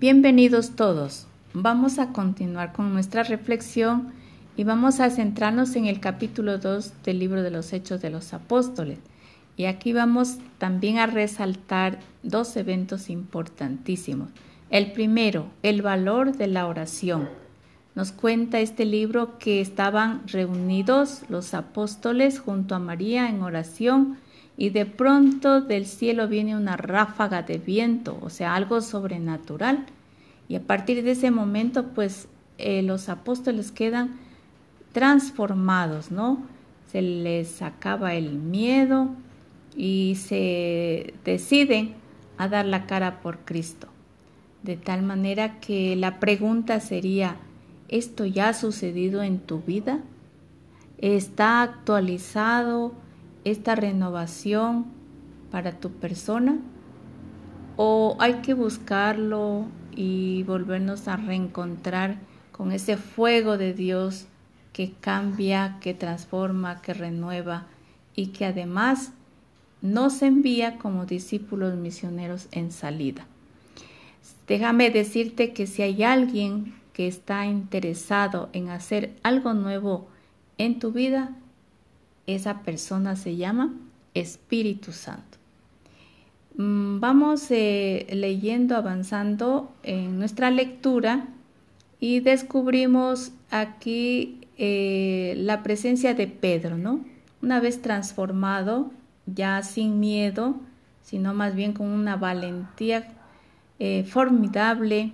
Bienvenidos todos. Vamos a continuar con nuestra reflexión y vamos a centrarnos en el capítulo 2 del libro de los Hechos de los Apóstoles. Y aquí vamos también a resaltar dos eventos importantísimos. El primero, el valor de la oración. Nos cuenta este libro que estaban reunidos los apóstoles junto a María en oración y de pronto del cielo viene una ráfaga de viento, o sea, algo sobrenatural. Y a partir de ese momento, pues eh, los apóstoles quedan transformados, ¿no? Se les acaba el miedo y se deciden a dar la cara por Cristo. De tal manera que la pregunta sería, ¿esto ya ha sucedido en tu vida? ¿Está actualizado esta renovación para tu persona? ¿O hay que buscarlo y volvernos a reencontrar con ese fuego de Dios que cambia, que transforma, que renueva y que además nos envía como discípulos misioneros en salida? Déjame decirte que si hay alguien que está interesado en hacer algo nuevo en tu vida, esa persona se llama Espíritu Santo. Mm, vamos eh, leyendo, avanzando en nuestra lectura y descubrimos aquí eh, la presencia de Pedro, ¿no? Una vez transformado, ya sin miedo, sino más bien con una valentía eh, formidable,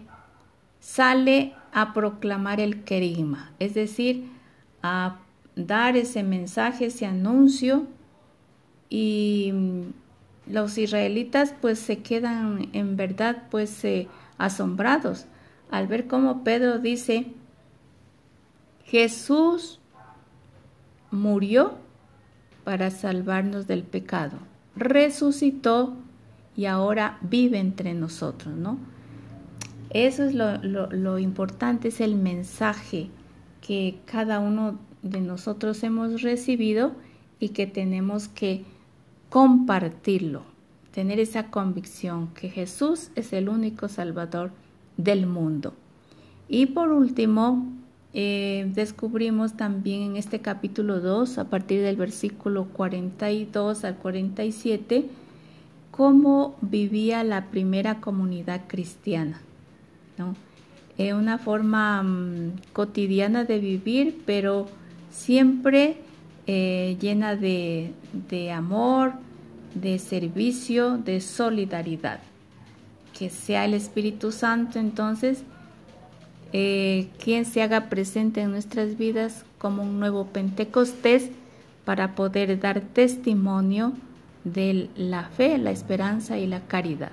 sale a proclamar el querigma, es decir, a dar ese mensaje, ese anuncio y los israelitas pues se quedan en verdad pues asombrados al ver cómo Pedro dice Jesús murió para salvarnos del pecado, resucitó y ahora vive entre nosotros, ¿no? Eso es lo, importante, es el mensaje que cada uno de nosotros hemos recibido y que tenemos que compartirlo, tener esa convicción que Jesús es el único Salvador del mundo. Y por último, eh, descubrimos también en este capítulo 2, a partir del versículo 42 al 47, cómo vivía la primera comunidad cristiana. ¿no? Es una forma mm, cotidiana de vivir, pero siempre eh, llena de, amor, de servicio, de solidaridad. Que sea el Espíritu Santo entonces eh, quien se haga presente en nuestras vidas como un nuevo Pentecostés para poder dar testimonio de la fe, la esperanza y la caridad.